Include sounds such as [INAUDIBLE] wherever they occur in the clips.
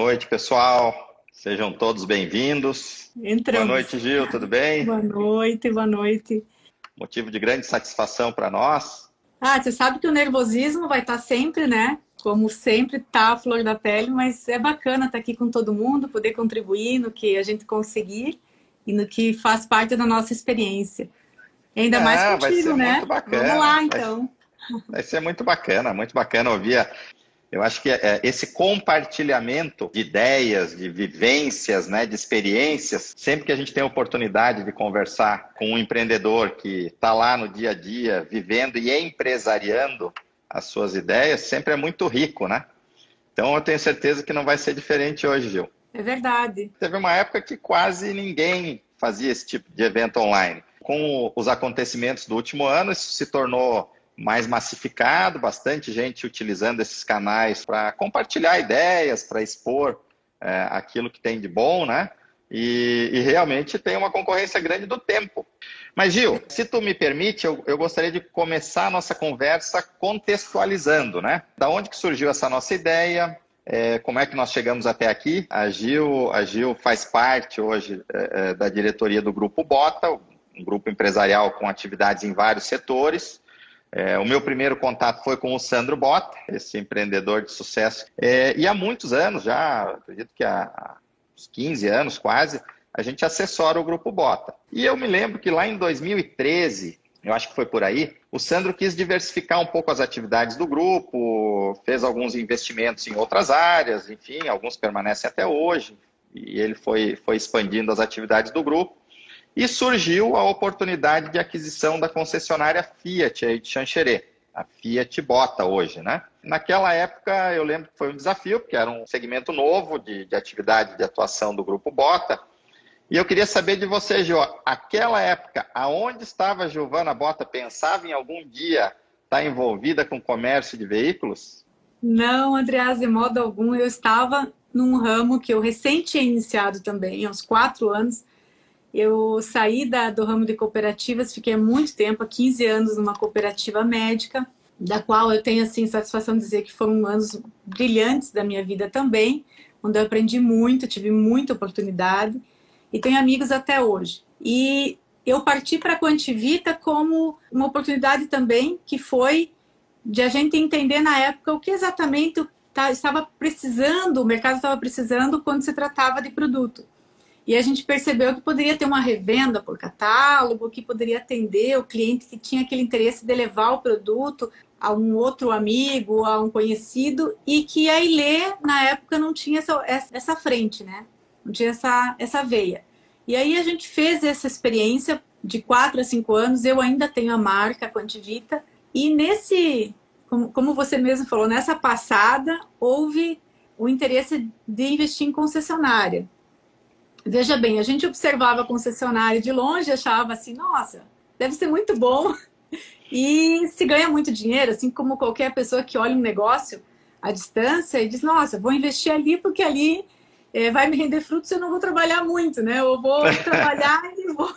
noite, pessoal. Sejam todos bem-vindos. Boa noite, Gil, tudo bem? Boa noite, boa noite. Motivo de grande satisfação para nós. Ah, você sabe que o nervosismo vai estar sempre, né? Como sempre está a flor da pele, mas é bacana estar aqui com todo mundo, poder contribuir no que a gente conseguir e no que faz parte da nossa experiência. E ainda mais Ah, vai ser contigo, né? muito bacana. Vamos lá, Vai- então. Vai ser muito bacana, muito bacana ouvir. a- Eu acho que é, esse compartilhamento de ideias, de vivências, né, de experiências, sempre que a gente tem a oportunidade de conversar com um empreendedor que está lá no dia a dia, vivendo e empresariando as suas ideias, sempre é muito rico, né? Então eu tenho certeza que não vai ser diferente hoje, Gil. É verdade. Teve uma época que quase ninguém fazia esse tipo de evento online. Com os acontecimentos do último ano, isso se tornou mais massificado, bastante gente utilizando esses canais para compartilhar ideias, para expor é, aquilo que tem de bom, né? E, e realmente tem uma concorrência grande do tempo. Mas, Gil, se tu me permite, eu, eu gostaria de começar a nossa conversa contextualizando, né? Da onde que surgiu essa nossa ideia, é, como é que nós chegamos até aqui? A Gil, a Gil faz parte hoje é, é, da diretoria do Grupo Bota, um grupo empresarial com atividades em vários setores. É, o meu primeiro contato foi com o Sandro Bota, esse empreendedor de sucesso. É, e há muitos anos, já acredito que há, uns 15 anos quase, a gente assessora o Grupo Bota. E eu me lembro que lá em 2013, eu acho que foi por aí, o Sandro quis diversificar um pouco as atividades do grupo, fez alguns investimentos em outras áreas, enfim, alguns permanecem até hoje, e ele foi, foi expandindo as atividades do grupo. E surgiu a oportunidade de aquisição da concessionária Fiat aí de Xanxerê, a Fiat Bota hoje, né? Naquela época eu lembro que foi um desafio, porque era um segmento novo de, de atividade de atuação do grupo Bota. E eu queria saber de você, Gil, aquela época, aonde estava a Giovana Bota? Pensava em algum dia estar envolvida com comércio de veículos? Não, Andreas, de modo algum. Eu estava num ramo que eu recém tinha iniciado também, uns quatro anos. Eu saí da, do ramo de cooperativas, fiquei muito tempo, há 15 anos, numa cooperativa médica, da qual eu tenho, assim, satisfação de dizer que foram anos brilhantes da minha vida também, onde eu aprendi muito, tive muita oportunidade e tenho amigos até hoje. E eu parti para a Quantivita como uma oportunidade também, que foi de a gente entender na época o que exatamente tá, estava precisando, o mercado estava precisando quando se tratava de produto. E a gente percebeu que poderia ter uma revenda por catálogo, que poderia atender o cliente que tinha aquele interesse de levar o produto a um outro amigo, a um conhecido, e que a Ilê, na época, não tinha essa, essa frente, né? Não tinha essa, essa veia. E aí a gente fez essa experiência de quatro a cinco anos, eu ainda tenho a marca a Quantivita, e nesse, como, como você mesmo falou, nessa passada, houve o interesse de investir em concessionária. Veja bem, a gente observava a concessionária de longe, achava assim, nossa, deve ser muito bom [LAUGHS] e se ganha muito dinheiro, assim como qualquer pessoa que olha um negócio à distância e diz, nossa, vou investir ali porque ali é, vai me render frutos, eu não vou trabalhar muito, né? Eu vou [LAUGHS] trabalhar e vou,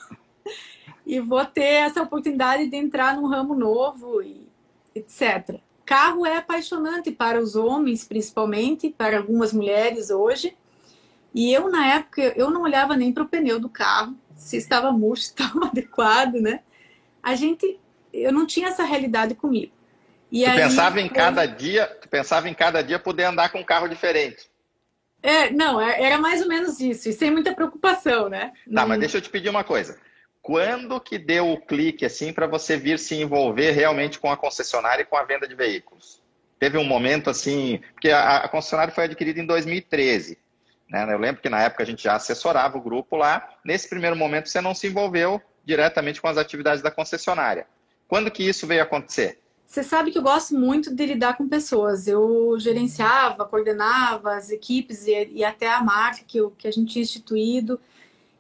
e vou ter essa oportunidade de entrar num ramo novo e etc. Carro é apaixonante para os homens, principalmente, para algumas mulheres hoje. E eu, na época, eu não olhava nem para o pneu do carro, se estava murcho, se [LAUGHS] estava adequado, né? A gente, eu não tinha essa realidade comigo. E tu aí, pensava em cada dia, tu pensava em cada dia poder andar com um carro diferente. É, não, era mais ou menos isso, e sem muita preocupação, né? Tá, não... mas deixa eu te pedir uma coisa. Quando que deu o clique assim para você vir se envolver realmente com a concessionária e com a venda de veículos? Teve um momento assim, porque a, a concessionária foi adquirida em 2013. Né? Eu lembro que na época a gente já assessorava o grupo lá. Nesse primeiro momento você não se envolveu diretamente com as atividades da concessionária. Quando que isso veio acontecer? Você sabe que eu gosto muito de lidar com pessoas. Eu gerenciava, coordenava as equipes e, e até a marca que, que a gente tinha instituído.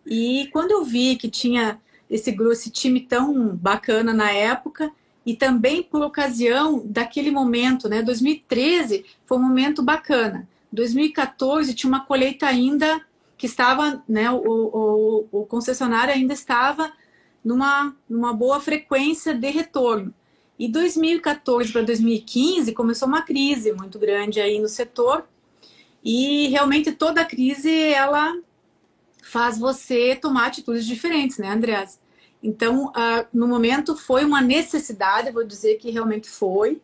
E quando eu vi que tinha esse grupo, esse time tão bacana na época, e também por ocasião daquele momento, né? 2013 foi um momento bacana. 2014 tinha uma colheita ainda que estava, né? O, o, o concessionário ainda estava numa, numa boa frequência de retorno. E 2014 para 2015 começou uma crise muito grande aí no setor. E realmente toda crise ela faz você tomar atitudes diferentes, né, Andreas? Então, uh, no momento foi uma necessidade, vou dizer que realmente foi.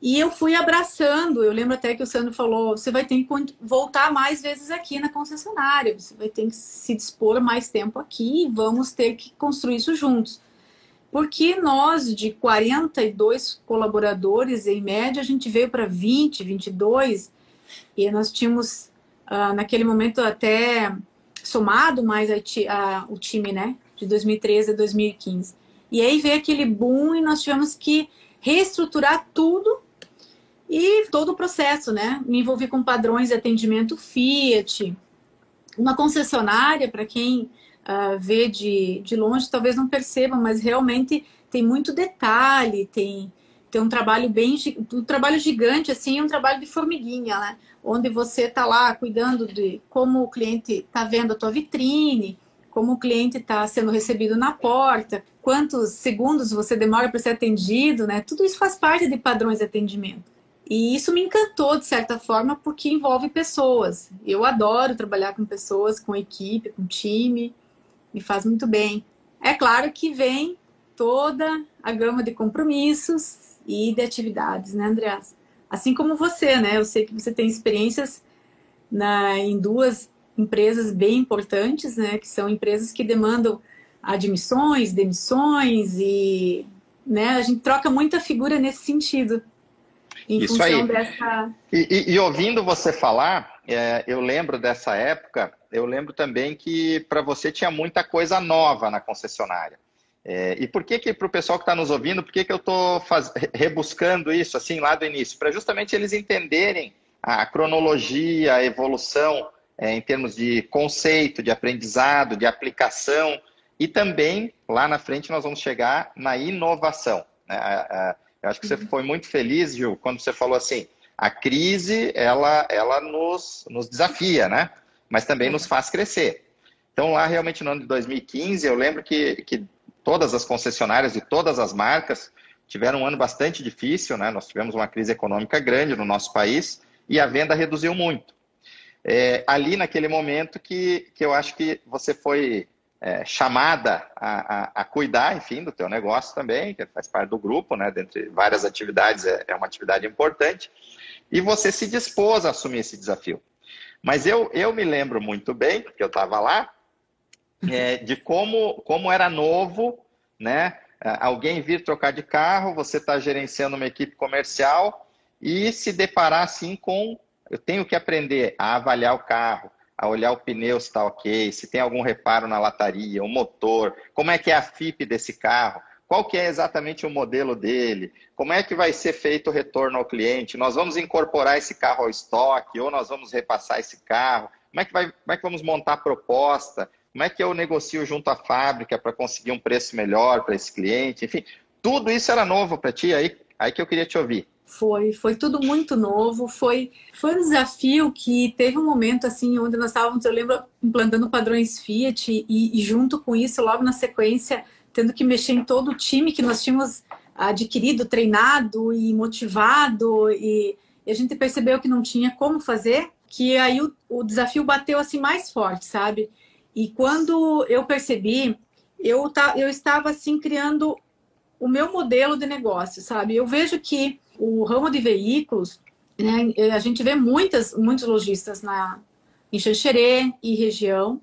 E eu fui abraçando. Eu lembro até que o Sandro falou: você vai ter que voltar mais vezes aqui na concessionária, você vai ter que se dispor mais tempo aqui vamos ter que construir isso juntos. Porque nós, de 42 colaboradores, em média, a gente veio para 20, 22, e nós tínhamos, uh, naquele momento, até somado mais a, a, o time, né? De 2013 a 2015. E aí veio aquele boom e nós tivemos que reestruturar tudo e todo o processo, né? Me envolvi com padrões de atendimento Fiat, uma concessionária, para quem uh, vê de, de longe, talvez não perceba, mas realmente tem muito detalhe, tem, tem um trabalho bem um trabalho gigante, assim, um trabalho de formiguinha, né? Onde você está lá cuidando de como o cliente está vendo a tua vitrine, como o cliente está sendo recebido na porta, quantos segundos você demora para ser atendido, né? Tudo isso faz parte de padrões de atendimento. E isso me encantou, de certa forma, porque envolve pessoas. Eu adoro trabalhar com pessoas, com equipe, com time me faz muito bem. É claro que vem toda a gama de compromissos e de atividades, né, Andreas? Assim como você, né? Eu sei que você tem experiências na, em duas empresas bem importantes, né? Que são empresas que demandam admissões, demissões e né, a gente troca muita figura nesse sentido. Em Isso aí. Dessa... E, e, e, ouvindo você falar, é, eu lembro dessa época eu lembro também que para você tinha muita coisa nova na concessionária. É, e por que que para o pessoal que está nos ouvindo, por que que eu estou rebuscando isso assim lá do início? Para justamente eles entenderem a cronologia, a evolução é, em termos de conceito, de aprendizado, de aplicação e também lá na frente nós vamos chegar na inovação. Né? Eu acho que você uhum. foi muito feliz, Gil, quando você falou assim, a crise ela, ela nos, nos desafia, né? mas também nos faz crescer. Então, lá realmente no ano de 2015, eu lembro que, que todas as concessionárias de todas as marcas tiveram um ano bastante difícil, né? Nós tivemos uma crise econômica grande no nosso país e a venda reduziu muito. É, ali naquele momento que, que eu acho que você foi é, chamada a, a, a, cuidar, enfim, do teu negócio também, que faz parte do grupo, né? Dentre várias atividades, é, é uma atividade importante. E você se dispôs a assumir esse desafio. Mas eu, eu me lembro muito bem, porque eu estava lá, é, de como, como era novo, né? É, alguém vir trocar de carro, você está gerenciando uma equipe comercial e se deparar assim com. Eu tenho que aprender a avaliar o carro, a olhar o pneu se está ok, se tem algum reparo na lataria, o motor, como é que é a FIP desse carro, qual que é exatamente o modelo dele, como é que vai ser feito o retorno ao cliente, nós vamos incorporar esse carro ao estoque ou nós vamos repassar esse carro, como é que, vai, como é que vamos montar a proposta, como é que eu negocio junto à fábrica para conseguir um preço melhor para esse cliente, enfim, tudo isso era novo para ti, aí, aí que eu queria te ouvir. Foi, foi tudo muito novo, foi, foi um desafio que teve um momento assim onde nós estávamos, eu lembro, implantando padrões Fiat e, e junto com isso, logo na sequência, tendo que mexer em todo o time que nós tínhamos adquirido, treinado e motivado, e, e a gente percebeu que não tinha como fazer, que aí o, o desafio bateu assim mais forte, sabe? E quando eu percebi, eu, tá, eu estava assim criando o meu modelo de negócio, sabe? Eu vejo que o ramo de veículos, né, a gente vê muitas, muitos lojistas na, em Xanxerê e região,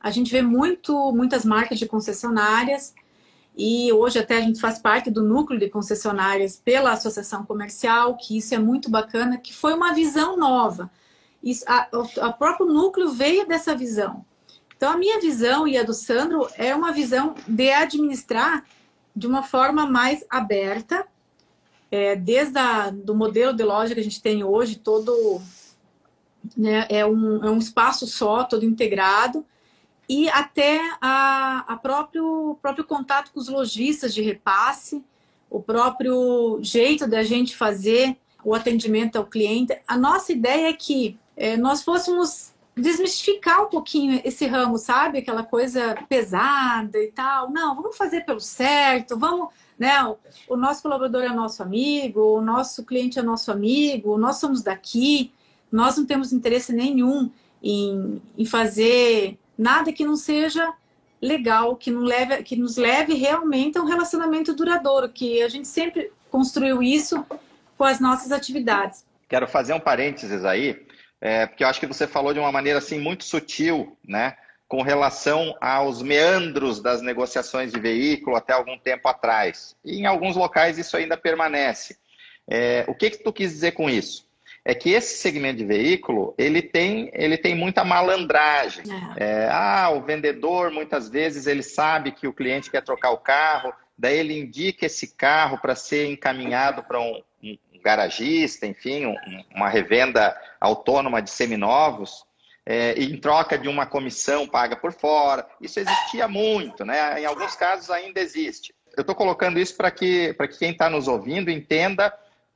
a gente vê muito, muitas marcas de concessionárias, e hoje até a gente faz parte do núcleo de concessionárias pela associação comercial, que isso é muito bacana, que foi uma visão nova. Isso, a, a próprio núcleo veio dessa visão. Então a minha visão e a do Sandro é uma visão de administrar de uma forma mais aberta, é, desde a, do modelo de loja que a gente tem hoje, todo né, é, um, é um espaço só, todo integrado, e até a, a próprio, próprio contato com os lojistas de repasse, o próprio jeito da gente fazer o atendimento ao cliente. A nossa ideia é que é, nós fôssemos desmistificar um pouquinho esse ramo, sabe? Aquela coisa pesada e tal. Não, vamos fazer pelo certo, vamos. Né? O, nosso colaborador é nosso amigo, o nosso cliente é nosso amigo, nós somos daqui nós não temos interesse nenhum em, em fazer nada que não seja legal, que, não leve, que nos leve realmente a um relacionamento duradouro, que a gente sempre construiu isso com as nossas atividades. Quero fazer um parênteses aí, é, porque eu acho que você falou de uma maneira assim muito sutil, né? Com relação aos meandros das negociações de veículo até algum tempo atrás. E em alguns locais isso ainda permanece. É, o que, que tu quis dizer com isso? é que esse segmento de veículo ele tem, ele tem muita malandragem. É. É, ah, o vendedor muitas vezes ele sabe que o cliente quer trocar o carro, daí ele indica esse carro para ser encaminhado para um, um, garagista, enfim, um, uma revenda autônoma de seminovos. É, em troca de uma comissão paga por fora. Isso existia muito, né? Em alguns casos ainda existe. Eu estou colocando isso para que, que quem está nos ouvindo entenda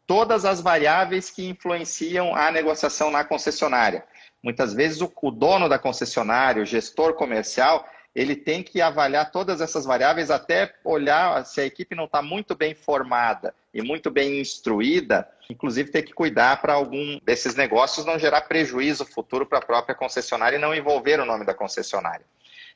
todas as variáveis que influenciam a negociação na concessionária. Muitas vezes o, o dono da concessionária, o gestor comercial, ele tem que avaliar todas essas variáveis até olhar se a equipe não está muito bem formada e muito bem instruída, inclusive ter que cuidar para algum desses negócios não gerar prejuízo futuro para a própria concessionária e não envolver o nome da concessionária.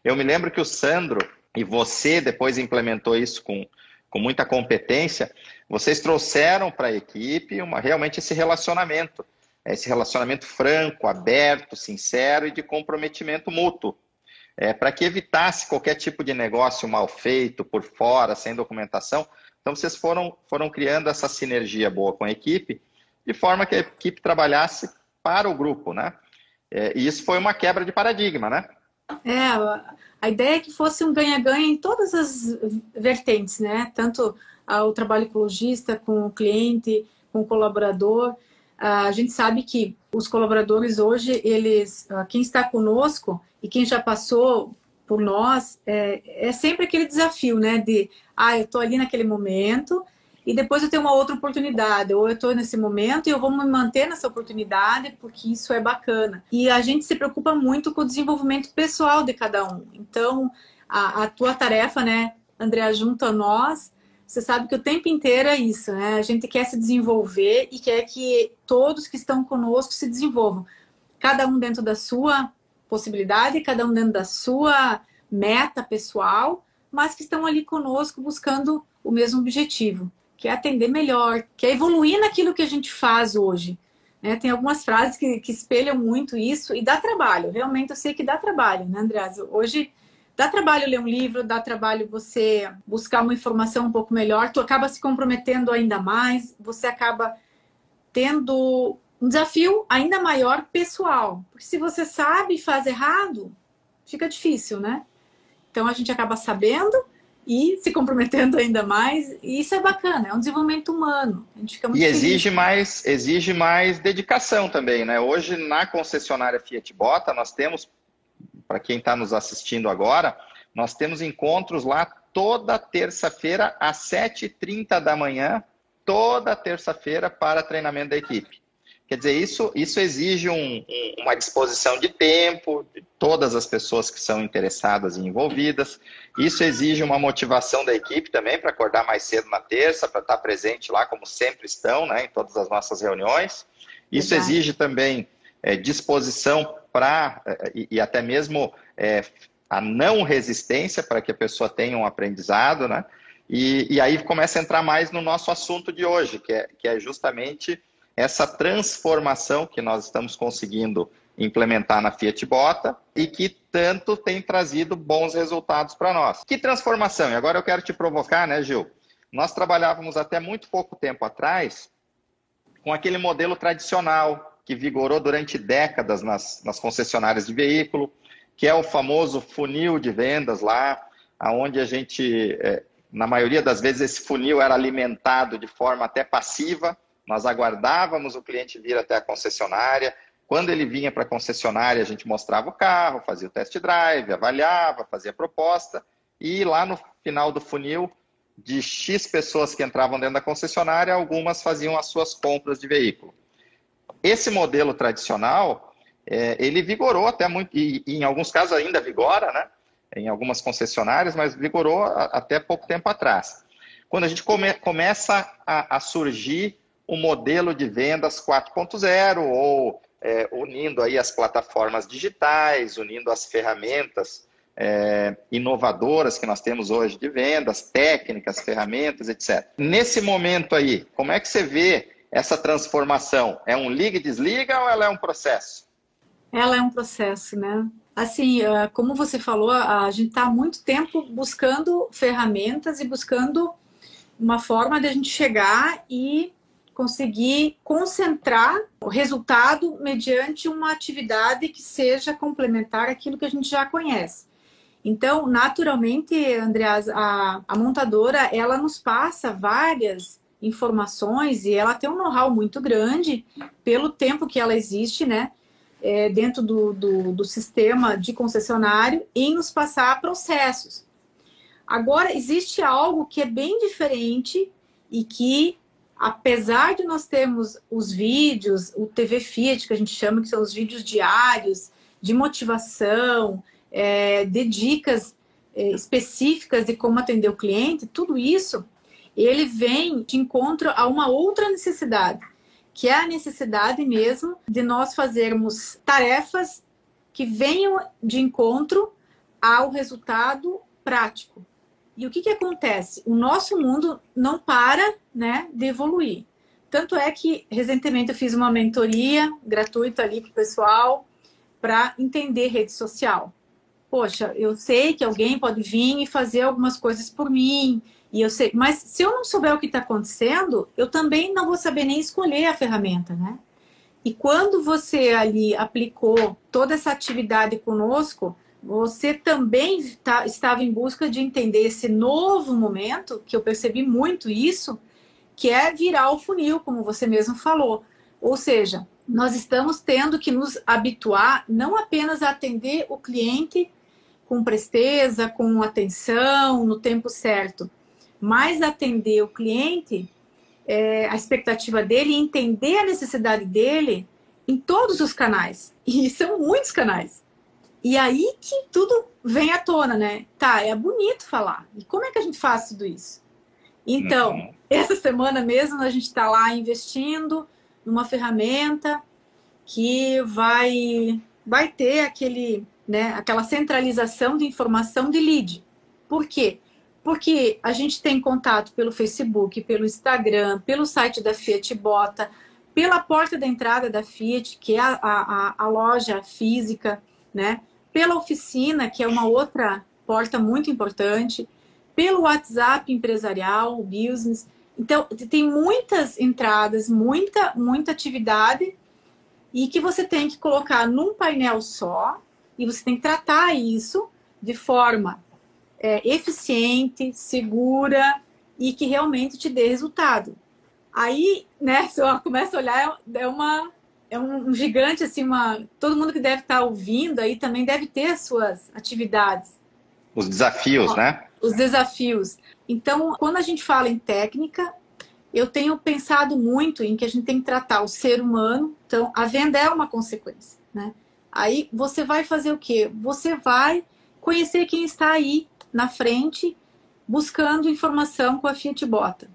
Eu me lembro que o Sandro, e você depois implementou isso com, com muita competência, vocês trouxeram para a equipe uma, realmente esse relacionamento, esse relacionamento franco, aberto, sincero e de comprometimento mútuo, é, para que evitasse qualquer tipo de negócio mal feito, por fora, sem documentação. Então, vocês foram, foram criando essa sinergia boa com a equipe, de forma que a equipe trabalhasse para o grupo, né? É, e isso foi uma quebra de paradigma, né? É, a ideia é que fosse um ganha-ganha em todas as vertentes, né? Tanto o trabalho lojista, com o cliente, com o colaborador. A gente sabe que os colaboradores hoje, eles, quem está conosco e quem já passou por nós, é, é sempre aquele desafio, né? De, ah, eu estou ali naquele momento e depois eu tenho uma outra oportunidade, ou eu estou nesse momento e eu vou me manter nessa oportunidade porque isso é bacana. E a gente se preocupa muito com o desenvolvimento pessoal de cada um. Então, a, a tua tarefa, né, Andréa, junto a nós, você sabe que o tempo inteiro é isso, né? A gente quer se desenvolver e quer que todos que estão conosco se desenvolvam. Cada um dentro da sua possibilidade, cada um dentro da sua meta pessoal, mas que estão ali conosco buscando o mesmo objetivo, que é atender melhor, que é evoluir naquilo que a gente faz hoje. Né? Tem algumas frases que, que espelham muito isso e dá trabalho. Realmente eu sei que dá trabalho, né, Andreas? Hoje Dá trabalho ler um livro, dá trabalho você buscar uma informação um pouco melhor, tu acaba se comprometendo ainda mais, você acaba tendo um desafio ainda maior pessoal. Porque se você sabe e faz errado, fica difícil, né? Então a gente acaba sabendo e se comprometendo ainda mais, e isso é bacana, é um desenvolvimento humano. A gente fica muito e exige feliz. mais, exige mais dedicação também, né? Hoje na concessionária Fiat Bota nós temos para quem está nos assistindo agora, nós temos encontros lá toda terça-feira às 7h30 da manhã, toda terça-feira para treinamento da equipe. Quer dizer, isso, isso exige um, uma disposição de tempo de todas as pessoas que são interessadas e envolvidas. Isso exige uma motivação da equipe também para acordar mais cedo na terça, para estar presente lá, como sempre estão, né, em todas as nossas reuniões. Isso Verdade. exige também é, disposição para, é, e, e, até mesmo é, a não resistência para que a pessoa tenha um aprendizado, né? E, e, aí começa a entrar mais no nosso assunto de hoje, que é, que é justamente essa transformação que nós estamos conseguindo implementar na Fiat Bota e que tanto tem trazido bons resultados para nós. Que transformação? E agora eu quero te provocar, né, Gil? Nós trabalhávamos até muito pouco tempo atrás com aquele modelo tradicional que vigorou durante décadas nas, nas concessionárias de veículo, que é o famoso funil de vendas lá, aonde a gente, é, na maioria das vezes, esse funil era alimentado de forma até passiva. Nós aguardávamos o cliente vir até a concessionária. Quando ele vinha para a concessionária, a gente mostrava o carro, fazia o test drive, avaliava, fazia proposta. E lá no final do funil, de X pessoas que entravam dentro da concessionária, algumas faziam as suas compras de veículo. Esse modelo tradicional, é, ele vigorou até muito, e, e, em alguns casos ainda vigora, né? Em algumas concessionárias, mas vigorou a, até pouco tempo atrás. Quando a gente come, começa a, a surgir o modelo de vendas 4.0 ou é, unindo aí as plataformas digitais, unindo as ferramentas é, inovadoras que nós temos hoje de vendas, técnicas, ferramentas, etc. Nesse momento aí, como é que você vê essa transformação? É um liga e desliga ou ela é um processo? Ela é um processo, né? Assim, é, como você falou, a gente está há muito tempo buscando ferramentas e buscando uma forma de a gente chegar e conseguir concentrar o resultado mediante uma atividade que seja complementar àquilo que a gente já conhece. Então, naturalmente, Andreas, a, a montadora ela nos passa várias informações e ela tem um know-how muito grande pelo tempo que ela existe, né? É, dentro do, do, do sistema de concessionário em nos passar processos. Agora, existe algo que é bem diferente e que apesar de nós termos os vídeos, o TV Fiat, que a gente chama, que são os vídeos diários, de motivação, é, de dicas é, específicas de como atender o cliente, tudo isso, ele vem de encontro a uma outra necessidade, que é a necessidade mesmo de nós fazermos tarefas que venham de encontro ao resultado prático. E o que, que acontece? O nosso mundo não para né, de evoluir. Tanto é que recentemente eu fiz uma mentoria gratuita ali para o pessoal para entender rede social. Poxa, eu sei que alguém pode vir e fazer algumas coisas por mim, e eu sei, mas se eu não souber o que está acontecendo, eu também não vou saber nem escolher a ferramenta, né? E quando você ali aplicou toda essa atividade conosco, você também tá, estava em busca de entender esse novo momento, que eu percebi muito isso, que é virar o funil, como você mesmo falou. Ou seja, nós estamos tendo que nos habituar não apenas a atender o cliente com presteza, com atenção, no tempo certo, mas atender o cliente, é, a expectativa dele, entender a necessidade dele em todos os canais. E [LAUGHS] são muitos canais. E aí que tudo vem à tona, né? Tá, é bonito falar. E como é que a gente faz tudo isso? Então, uhum. essa semana mesmo a gente está lá investindo numa ferramenta que vai, vai ter aquele, né, aquela centralização de informação de lead. Por quê? Porque a gente tem contato pelo Facebook, pelo Instagram, pelo site da Fiat Bota, pela porta da entrada da Fiat, que é a, a, a loja física, né? pela oficina, que é uma outra porta muito importante, pelo WhatsApp empresarial, business. Então, tem muitas entradas, muita, muita atividade e que você tem que colocar num painel só e você tem que tratar isso de forma é, eficiente, segura e que realmente te dê resultado. Aí, né, [LAUGHS] se eu começo a olhar, é uma é um, gigante, assim, uma. Todo mundo que deve estar ouvindo aí também deve ter as suas atividades. Os desafios, Ó, né? Os desafios. Então, quando a gente fala em técnica, eu tenho pensado muito em que a gente tem que tratar o ser humano. Então, a venda é uma consequência, né? Aí você vai fazer o quê? Você vai conhecer quem está aí na frente buscando informação com a Fiat Bota.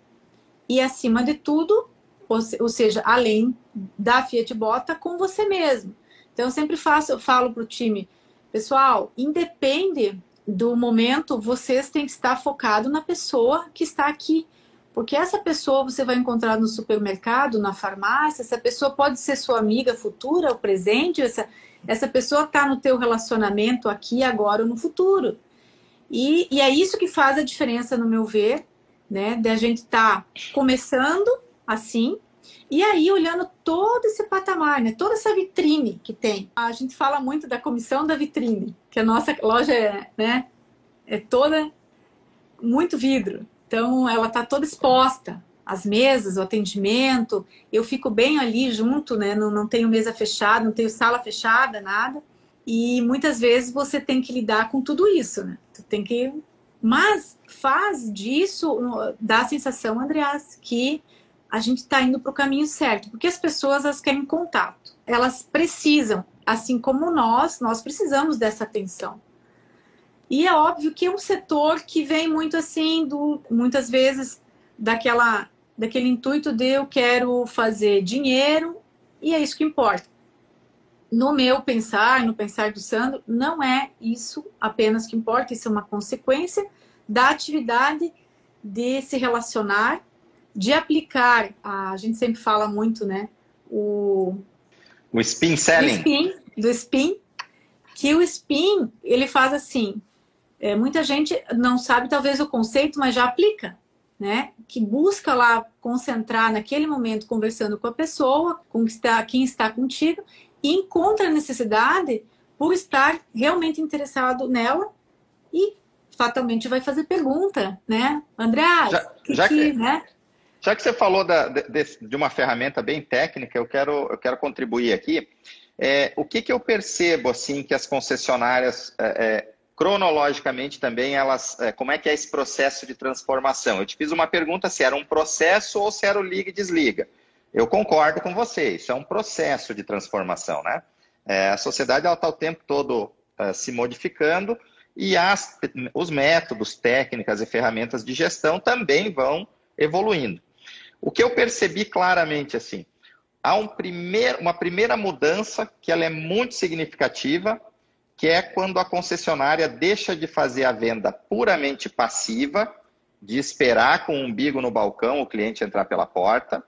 E acima de tudo, ou seja, além da Fiat Bota, com você mesmo. Então, eu sempre faço, eu falo para o time, pessoal, independe do momento, vocês têm que estar focado na pessoa que está aqui. Porque essa pessoa você vai encontrar no supermercado, na farmácia, essa pessoa pode ser sua amiga futura, ou presente, essa, essa pessoa está no teu relacionamento aqui, agora ou no futuro. E, e, é isso que faz a diferença, no meu ver, né? De a gente estar tá começando assim. E aí, olhando todo esse patamar, né? toda essa vitrine que tem. A gente fala muito da comissão da vitrine, que a nossa loja é, né, é toda muito vidro. Então, ela está toda exposta. As mesas, o atendimento, eu fico bem ali junto, né? Não, não tenho mesa fechada, não tenho sala fechada, nada. E muitas vezes você tem que lidar com tudo isso, né? Tu tem que. Mas faz disso, dá a sensação, Andreas, que a gente está indo para o caminho certo, porque as pessoas elas querem contato, elas precisam, assim como nós, nós precisamos dessa atenção. E é óbvio que é um setor que vem muito assim, do, muitas vezes, daquela, daquele intuito de eu quero fazer dinheiro e é isso que importa. No meu pensar, no pensar do Sandro, não é isso apenas que importa, isso é uma consequência da atividade de se relacionar, de aplicar, a gente sempre fala muito, né, o... O spin selling. Do spin, do spin, que o spin, ele faz assim, é, muita gente não sabe talvez o conceito, mas já aplica, né? Que busca lá concentrar naquele momento conversando com a pessoa, com quem está, quem está contigo, e encontra a necessidade por estar realmente interessado nela e fatalmente vai fazer pergunta, né? André, já, que, já que, né? Já que você falou da, de, de, uma ferramenta bem técnica, eu quero, eu quero contribuir aqui. É, o que, que eu percebo assim que as concessionárias é, é, cronologicamente também elas é, como é que é esse processo de transformação? Eu te fiz uma pergunta se era um processo ou se era o liga e desliga. Eu concordo com você, isso é um processo de transformação, né? É, a sociedade está o tempo todo uh, se modificando e as, os métodos, técnicas e ferramentas de gestão também vão evoluindo. O que eu percebi claramente assim, há um primeir, uma primeira mudança que ela é muito significativa, que é quando a concessionária deixa de fazer a venda puramente passiva, de esperar com o umbigo no balcão o cliente entrar pela porta,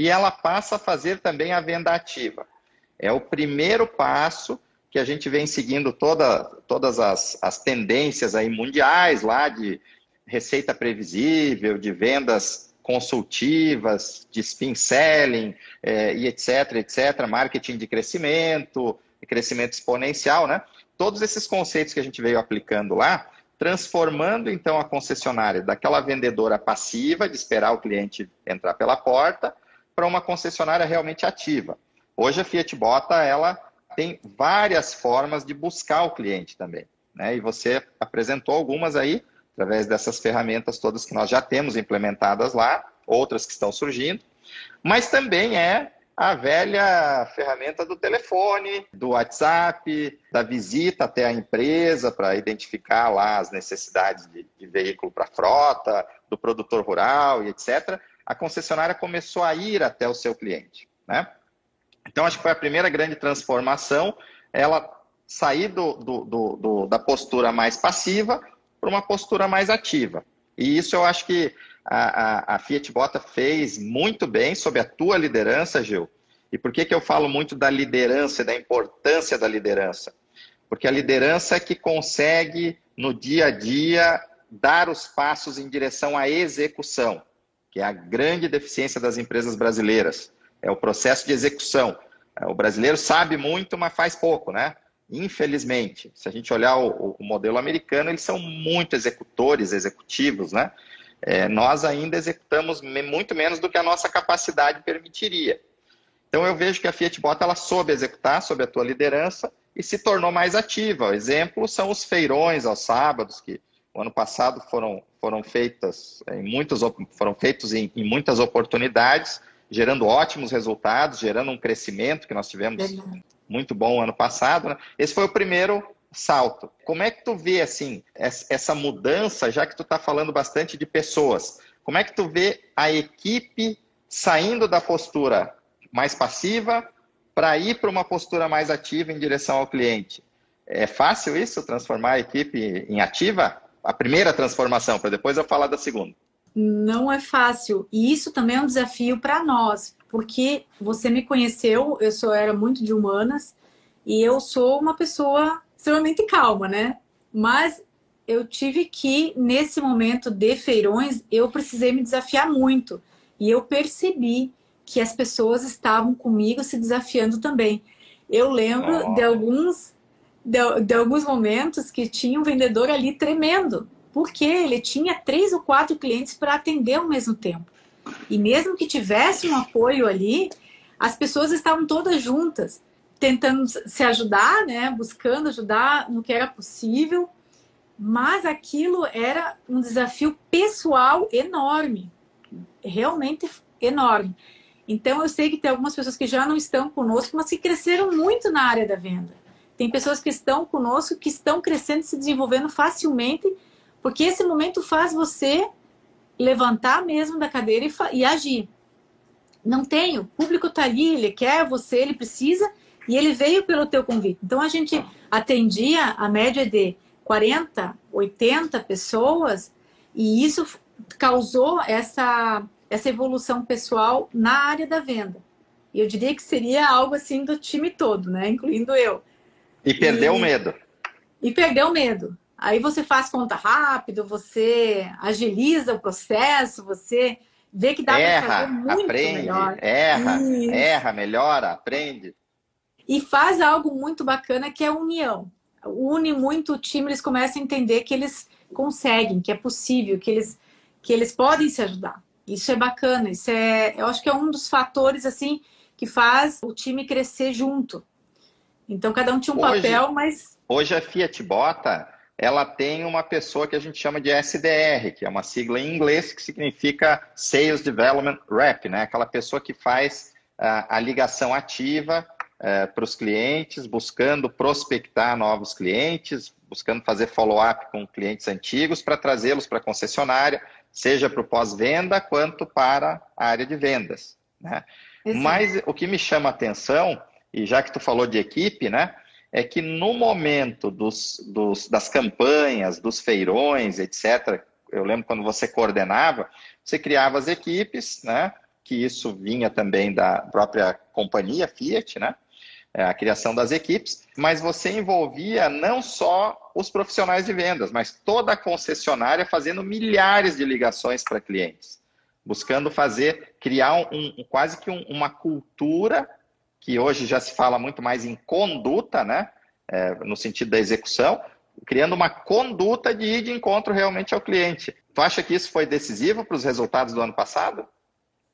e ela passa a fazer também a venda ativa. É o primeiro passo que a gente vem seguindo toda, todas as, as tendências aí mundiais lá de receita previsível, de vendas consultivas, de spin selling é, e etc, etc, marketing de crescimento, crescimento exponencial, né? Todos esses conceitos que a gente veio aplicando lá, transformando então a concessionária daquela vendedora passiva, de esperar o cliente entrar pela porta, para uma concessionária realmente ativa. Hoje a Fiat Bota ela tem várias formas de buscar o cliente também, né? E você apresentou algumas aí através dessas ferramentas todas que nós já temos implementadas lá, outras que estão surgindo, mas também é a velha ferramenta do telefone, do WhatsApp, da visita até a empresa para identificar lá as necessidades de, de veículo para frota, do produtor rural e etc a concessionária começou a ir até o seu cliente. Né? Então, acho que foi a primeira grande transformação, ela sair do, do, do, da postura mais passiva para uma postura mais ativa. E isso eu acho que a, a, a, Fiat Bota fez muito bem sob a tua liderança, Gil. E por que, que eu falo muito da liderança da importância da liderança? Porque a liderança é que consegue, no dia a dia, dar os passos em direção à execução que é a grande deficiência das empresas brasileiras. É o processo de execução. É, o brasileiro sabe muito, mas faz pouco, né? Infelizmente, se a gente olhar o, o modelo americano, eles são muito executores, executivos, né? É, nós ainda executamos muito menos do que a nossa capacidade permitiria. Então eu vejo que a Fiat Bota ela soube executar sob a tua liderança e se tornou mais ativa. O exemplo são os feirões aos sábados que o ano passado foram, foram feitas em muitos, foram feitos em, em muitas oportunidades, gerando ótimos resultados, gerando um crescimento que nós tivemos muito bom ano passado. Né? Esse foi o primeiro salto. Como é que tu vê assim essa mudança, já que tu está falando bastante de pessoas? Como é que tu vê a equipe saindo da postura mais passiva para ir para uma postura mais ativa em direção ao cliente? É fácil isso, transformar a equipe em ativa? A primeira transformação, para depois eu falar da segunda. Não é fácil. E isso também é um desafio para nós, porque você me conheceu, eu sou era muito de humanas e eu sou uma pessoa extremamente calma, né? Mas eu tive que nesse momento de feirões, eu precisei me desafiar muito. E eu percebi que as pessoas estavam comigo se desafiando também. Eu lembro oh. de alguns de, de alguns momentos que tinha um vendedor ali tremendo, porque ele tinha três ou quatro clientes para atender ao mesmo tempo. E mesmo que tivesse um apoio ali, as pessoas estavam todas juntas, tentando se ajudar, né? buscando ajudar no que era possível, mas aquilo era um desafio pessoal enorme, realmente enorme. Então eu sei que tem algumas pessoas que já não estão conosco, mas que cresceram muito na área da venda. Tem pessoas que estão conosco, que estão crescendo e se desenvolvendo facilmente, porque esse momento faz você levantar mesmo da cadeira e, e agir. Não tem, o público está ali, ele quer você, ele precisa, E ele veio pelo teu convite. Então a gente atendia a média de 40, 80 pessoas e isso causou essa, essa evolução pessoal na área da venda. E eu diria que seria algo assim do time todo, né? Incluindo eu. E perdeu o medo. E perdeu o medo. Aí você faz conta rápido, você agiliza o processo, você vê que dá para fazer muito aprende, melhor. Erra, Isso. erra, melhora, aprende. E faz algo muito bacana que é a união. Une muito o time, eles começam a entender que eles conseguem, que é possível, que eles, que eles podem se ajudar. Isso é bacana, isso é, eu acho que é um dos fatores assim que faz o time crescer junto. Então cada um tinha um hoje, papel, mas hoje a Fiat Bota ela tem uma pessoa que a gente chama de SDR, que é uma sigla em inglês que significa Sales Development Rep, né? Aquela pessoa que faz uh, a ligação ativa uh, para os clientes, buscando prospectar novos clientes, buscando fazer follow-up com clientes antigos para trazê-los para a concessionária, seja para o pós-venda quanto para a área de vendas. Né? Mas o que me chama a atenção, e já que tu falou de equipe, né? é que no momento dos, dos, das campanhas, dos feirões, etc., eu lembro quando você coordenava, você criava as equipes, né? Que isso vinha também da própria companhia Fiat, né? É, a criação das equipes, mas você envolvia não só os profissionais de vendas, mas toda a concessionária fazendo milhares de ligações para clientes, buscando fazer, criar um, um quase que um, uma cultura que hoje já se fala muito mais em conduta, né? É, no sentido da execução, criando uma conduta de ir de encontro realmente ao cliente. Tu acha que isso foi decisivo para os resultados do ano passado?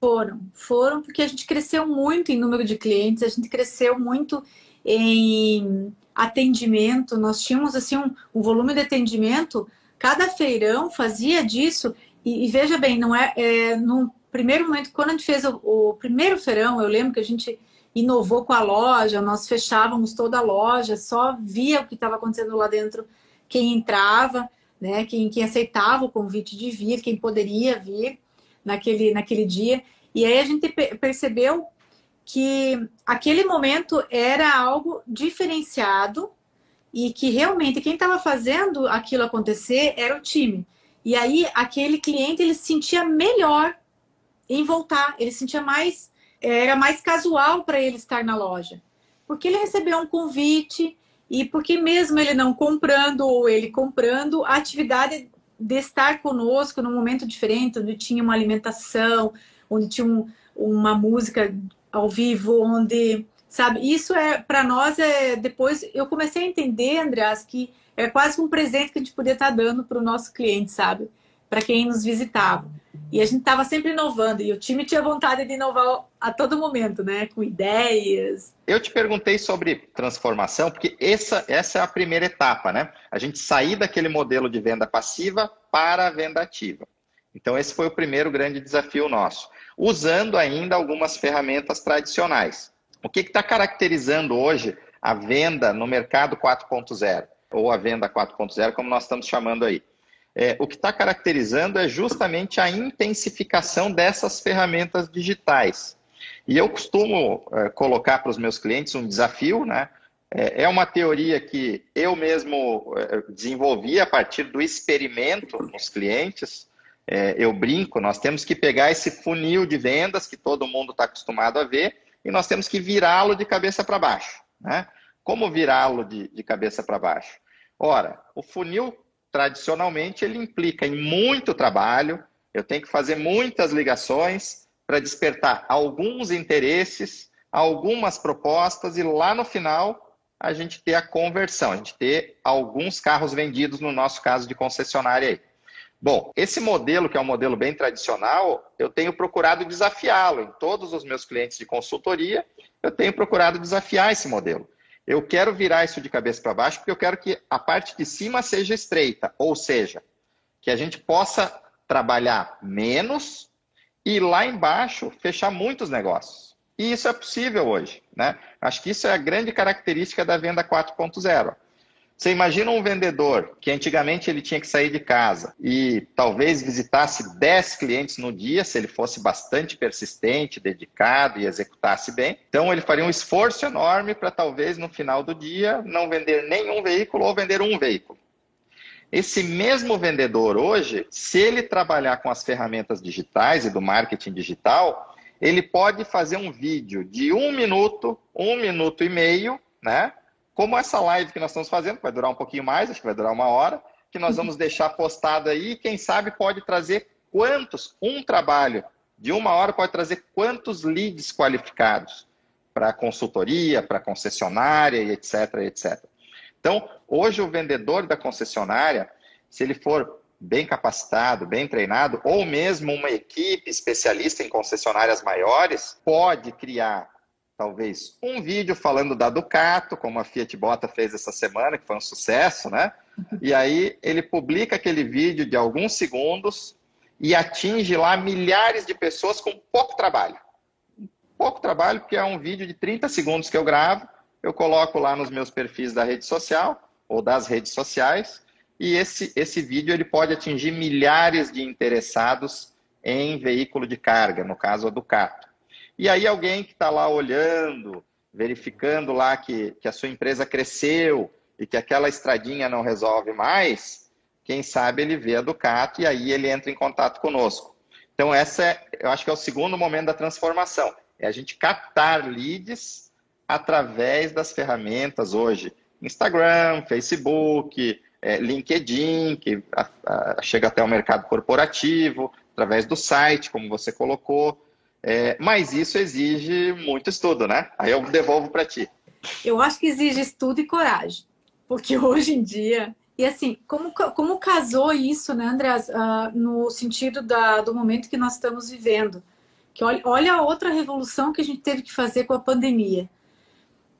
Foram, foram porque a gente cresceu muito em número de clientes, a gente cresceu muito em atendimento, nós tínhamos assim um, um volume de atendimento, cada feirão fazia disso, e, e veja bem, não é, é no primeiro momento, quando a gente fez o, o primeiro feirão, eu lembro que a gente inovou com a loja, nós fechávamos toda a loja, só via o que estava acontecendo lá dentro quem entrava, né? Quem, quem aceitava o convite de vir, quem poderia vir naquele, naquele dia. E aí a gente percebeu que aquele momento era algo diferenciado e que realmente quem estava fazendo aquilo acontecer era o time. E aí aquele cliente ele se sentia melhor em voltar, ele se sentia mais era mais casual para ele estar na loja. Porque ele recebeu um convite e porque mesmo ele não comprando ou ele comprando, a atividade de estar conosco num momento diferente, onde tinha uma alimentação, onde tinha um, uma música ao vivo, onde, sabe, isso é para nós é depois eu comecei a entender, Andreas, que é quase um presente que a gente podia estar dando para o nosso cliente, sabe? Para quem nos visitava. E a gente estava sempre inovando, e o time tinha vontade de inovar a todo momento, né? Com ideias. Eu te perguntei sobre transformação, porque essa, essa é a primeira etapa, né? A gente sair daquele modelo de venda passiva para a venda ativa. Então, esse foi o primeiro grande desafio nosso. Usando ainda algumas ferramentas tradicionais. O que está caracterizando hoje a venda no mercado 4.0? Ou a venda 4.0, como nós estamos chamando aí? É, o que está caracterizando é justamente a intensificação dessas ferramentas digitais. E eu costumo é, colocar para os meus clientes um desafio, né? É, é uma teoria que eu mesmo é, desenvolvi a partir do experimento com os clientes. É, eu brinco, nós temos que pegar esse funil de vendas que todo mundo está acostumado a ver e nós temos que virá-lo de cabeça para baixo. Né? Como virá-lo de, de cabeça para baixo? Ora, o funil tradicionalmente ele implica em muito trabalho, eu tenho que fazer muitas ligações para despertar alguns interesses, algumas propostas e lá no final a gente ter a conversão, a gente ter alguns carros vendidos, no nosso caso de concessionária aí. Bom, esse modelo, que é um modelo bem tradicional, eu tenho procurado desafiá-lo. Em todos os meus clientes de consultoria, eu tenho procurado desafiar esse modelo. Eu quero virar isso de cabeça para baixo porque eu quero que a parte de cima seja estreita, ou seja, que a gente possa trabalhar menos e lá embaixo fechar muitos negócios. E isso é possível hoje, né? Acho que isso é a grande característica da venda 4.0. Você imagina um vendedor que antigamente ele tinha que sair de casa e talvez visitasse 10 clientes no dia, se ele fosse bastante persistente, dedicado e executasse bem. Então ele faria um esforço enorme para talvez no final do dia não vender nenhum veículo ou vender um veículo. Esse mesmo vendedor hoje, se ele trabalhar com as ferramentas digitais e do marketing digital, ele pode fazer um vídeo de um minuto, um minuto e meio, né? Como essa live que nós estamos fazendo, que vai durar um pouquinho mais, acho que vai durar uma hora, que nós vamos deixar postado aí, quem sabe pode trazer quantos, um trabalho de uma hora pode trazer quantos leads qualificados para consultoria, para concessionária e etc, etc. Então, hoje o vendedor da concessionária, se ele for bem capacitado, bem treinado, ou mesmo uma equipe especialista em concessionárias maiores, pode criar talvez um vídeo falando da Ducato, como a Fiat Bota fez essa semana, que foi um sucesso, né? E aí ele publica aquele vídeo de alguns segundos e atinge lá milhares de pessoas com pouco trabalho. Pouco trabalho, porque é um vídeo de 30 segundos que eu gravo, eu coloco lá nos meus perfis da rede social ou das redes sociais, e esse, esse vídeo ele pode atingir milhares de interessados em veículo de carga, no caso a Ducato. E aí alguém que está lá olhando, verificando lá que, que a sua empresa cresceu e que aquela estradinha não resolve mais, quem sabe ele vê a Ducato e aí ele entra em contato conosco. Então essa é, eu acho que é o segundo momento da transformação, é a gente captar leads através das ferramentas hoje, Instagram, Facebook, é, LinkedIn, que a, a, chega até o mercado corporativo, através do site, como você colocou. É, mas isso exige muito estudo, né? Aí eu devolvo para ti. Eu acho que exige estudo e coragem, porque [LAUGHS] hoje em dia e assim, como, como casou isso, né, Andrés, uh, no sentido da, do momento que nós estamos vivendo? Que olha, olha a outra revolução que a gente teve que fazer com a pandemia.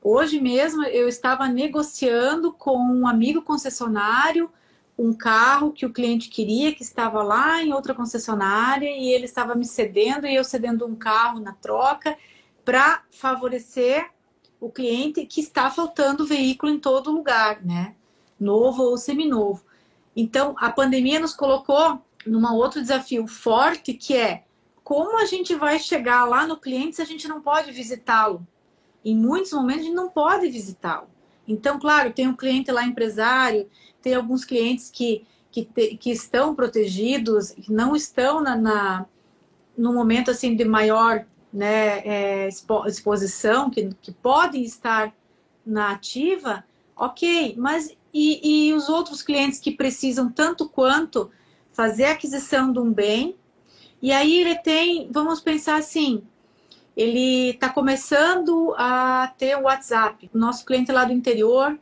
Hoje mesmo eu estava negociando com um amigo concessionário um carro que o cliente queria, que estava lá em outra concessionária e ele estava me cedendo e eu cedendo um carro na troca para favorecer o cliente que está faltando veículo em todo lugar, né? Novo ou seminovo. Então, a pandemia nos colocou num outro desafio forte que é como a gente vai chegar lá no cliente se a gente não pode visitá-lo? Em muitos momentos a gente não pode visitá-lo. Então, claro, tem um cliente lá empresário tem alguns clientes que, que, te, que estão protegidos, que não estão na, na, no momento assim de maior né, é, exposição, que, que podem estar na ativa, ok, mas e, e os outros clientes que precisam tanto quanto fazer a aquisição de um bem, e aí ele tem, vamos pensar assim, ele está começando a ter o WhatsApp. Nosso cliente lá do interior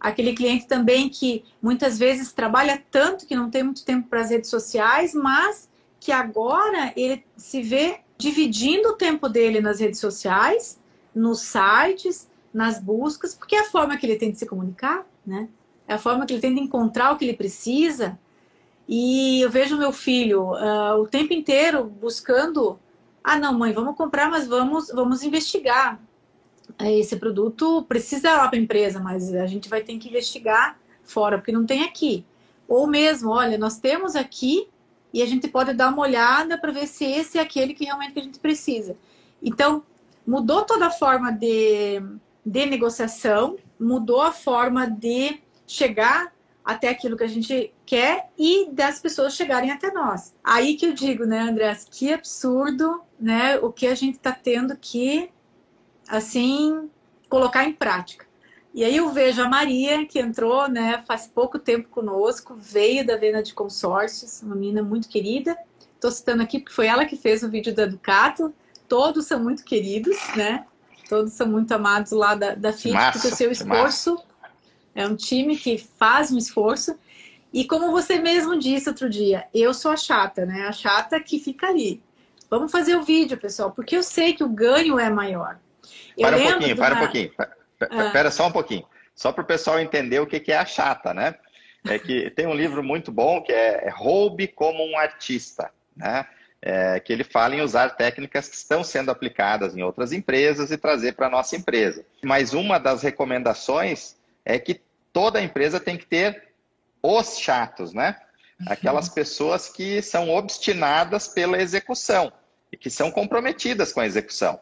aquele cliente também que muitas vezes trabalha tanto que não tem muito tempo para as redes sociais, mas que agora ele se vê dividindo o tempo dele nas redes sociais, nos sites, nas buscas, porque é a forma que ele tem de se comunicar, né? É a forma que ele tem de encontrar o que ele precisa. E eu vejo meu filho uh, o tempo inteiro buscando. Ah, não, mãe, vamos comprar, mas vamos, vamos investigar esse produto precisa lá para a empresa, mas a gente vai ter que investigar fora, porque não tem aqui. Ou mesmo, olha, nós temos aqui e a gente pode dar uma olhada para ver se esse é aquele que realmente a gente precisa. Então, mudou toda a forma de, de negociação, mudou a forma de chegar até aquilo que a gente quer e das pessoas chegarem até nós. Aí que eu digo, né, Andrés, que absurdo, né, o que a gente está tendo que assim, colocar em prática. E aí eu vejo a Maria, que entrou né, faz pouco tempo conosco, veio da Vena de Consórcios, uma menina muito querida. Estou citando aqui porque foi ela que fez o vídeo da Ducato. Todos são muito queridos, né? Todos são muito amados lá da, da FIT, massa, porque o seu esforço é um time que faz um esforço. E como você mesmo disse outro dia, eu sou a chata, né? A chata que fica ali. Vamos fazer o vídeo, pessoal, porque eu sei que o ganho é maior. Para um pouquinho, para um pouquinho. Espera ah. só um pouquinho. Só para o pessoal entender o que é a chata, né? É que [LAUGHS] tem um livro muito bom que é, é Roube como um Artista, né? É, que ele fala em usar técnicas que estão sendo aplicadas em outras empresas e trazer para a nossa empresa. Mas uma das recomendações é que toda empresa tem que ter os chatos, né? Aquelas uhum. pessoas que são obstinadas pela execução e que são comprometidas com a execução.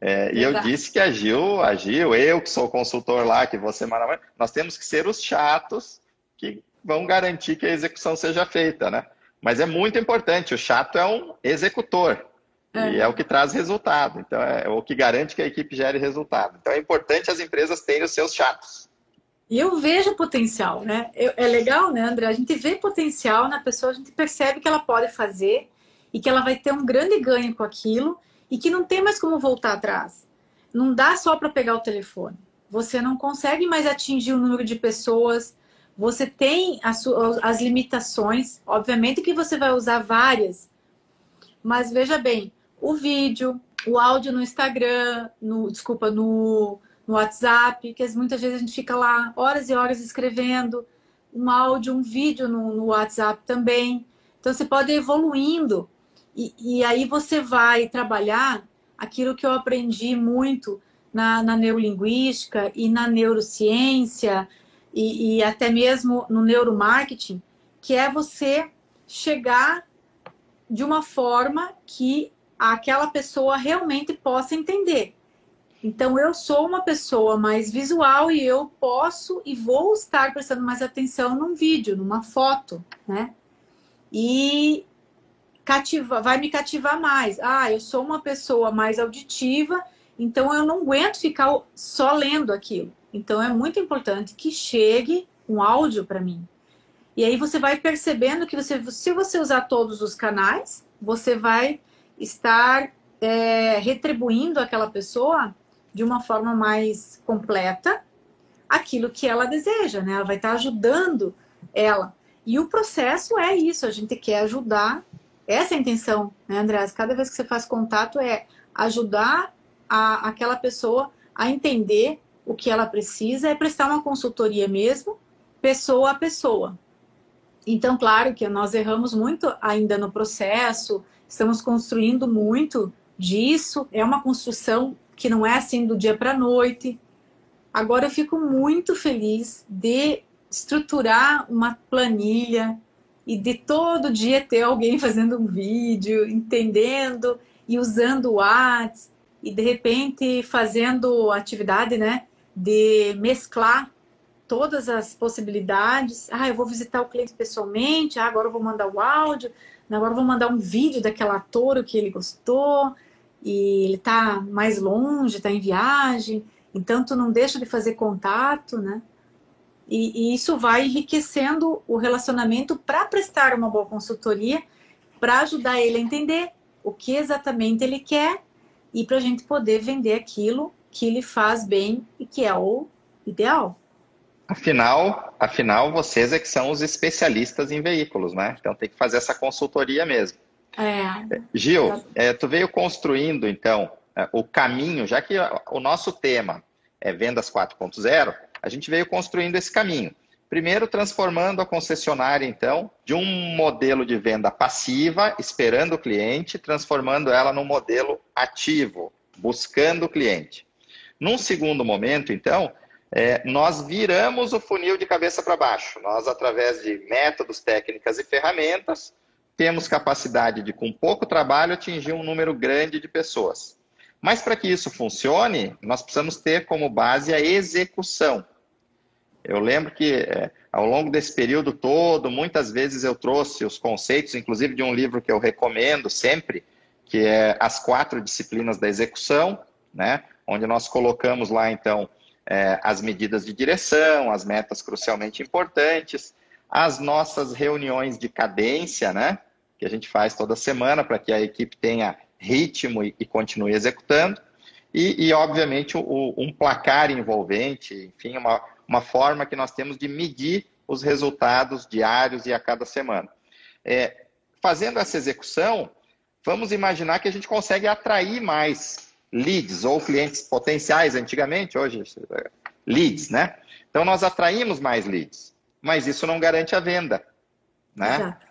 É, e eu disse que a Gil, a Gil, eu que sou consultor lá, que você maravilha, nós temos que ser os chatos que vão garantir que a execução seja feita, né? Mas é muito importante, o chato é um executor. É. E é o que traz resultado. Então, é o que garante que a equipe gere resultado. Então, é importante as empresas terem os seus chatos. E eu vejo potencial, né? é legal, né, André? A gente vê potencial na pessoa, a gente percebe que ela pode fazer e que ela vai ter um grande ganho com aquilo e que não tem mais como voltar atrás. Não dá só para pegar o telefone. Você não consegue mais atingir o número de pessoas. Você tem as, as limitações. Obviamente que você vai usar várias. Mas veja bem, o vídeo, o áudio no Instagram, no, desculpa, no, no WhatsApp, que muitas vezes a gente fica lá horas e horas escrevendo, um áudio, um vídeo no, no WhatsApp também. Então você pode ir evoluindo e, e aí você vai trabalhar aquilo que eu aprendi muito na, na neurolinguística e na neurociência e, e até mesmo no neuromarketing, que é você chegar de uma forma que aquela pessoa realmente possa entender. Então, eu sou uma pessoa mais visual e eu posso e vou estar prestando mais atenção num vídeo, numa foto, né? E cativa, vai me cativar mais. Ah, eu sou uma pessoa mais auditiva, então eu não aguento ficar só lendo aquilo. Então, é muito importante que chegue um áudio para mim. E aí você vai percebendo que você, se você usar todos os canais, você vai estar é, retribuindo aquela pessoa de uma forma mais completa aquilo que ela deseja, né? Ela vai estar ajudando ela. E o processo é isso, a gente quer ajudar. Essa é a intenção, né? Cada vez que você faz contato é ajudar a, aquela pessoa a entender o que ela precisa, é prestar uma consultoria mesmo, pessoa a pessoa. Então, claro que nós erramos muito ainda no processo, Estamos construindo muito disso. É uma construção que não é assim do dia para a noite. Agora eu fico muito feliz de estruturar uma planilha e de todo dia ter alguém [LAUGHS] fazendo um vídeo, entendendo e usando o WhatsApp e de repente fazendo atividade, né, de mesclar todas as possibilidades. Ah, eu vou visitar o cliente pessoalmente, ah, agora eu vou mandar o áudio, Agora vou mandar um vídeo daquela ator que ele gostou e ele está mais longe, está em viagem, então tu não deixa de fazer contato, né? E, e isso vai enriquecendo o relacionamento para prestar uma boa consultoria, para ajudar ele a entender o que exatamente ele quer e para a gente poder vender aquilo que ele faz bem e que é o ideal. Afinal, afinal, vocês é que são os especialistas em veículos, né? Então tem que fazer essa consultoria mesmo. É. Gil, é, tu veio construindo, então, é, o caminho, já que o nosso tema é vendas 4.0, a gente veio construindo esse caminho. Primeiro, transformando a concessionária, então, de um modelo de venda passiva, esperando o cliente, transformando ela num modelo ativo, buscando o cliente. Num segundo momento, então, é, nós viramos o funil de cabeça para baixo. Nós, através de métodos, técnicas e ferramentas, temos capacidade de, com pouco trabalho, atingir um número grande de pessoas. Mas para que isso funcione, nós precisamos ter como base a execução. Eu lembro que é, ao longo desse período todo, muitas vezes eu trouxe os conceitos, inclusive de um livro que eu recomendo sempre, que é As Quatro Disciplinas da Execução, né? onde nós colocamos lá, então, é, as medidas de direção, as metas crucialmente importantes, as nossas reuniões de cadência, né? Que a gente faz toda semana para que a equipe tenha ritmo e, e continue executando. E, e obviamente, o, um placar envolvente, enfim, uma, uma forma que nós temos de medir os resultados diários e a cada semana. É, fazendo essa execução, vamos imaginar que a gente consegue atrair mais leads ou clientes potenciais antigamente, hoje leads, né? Então nós atraímos mais leads, mas isso não garante a venda, né? Exato.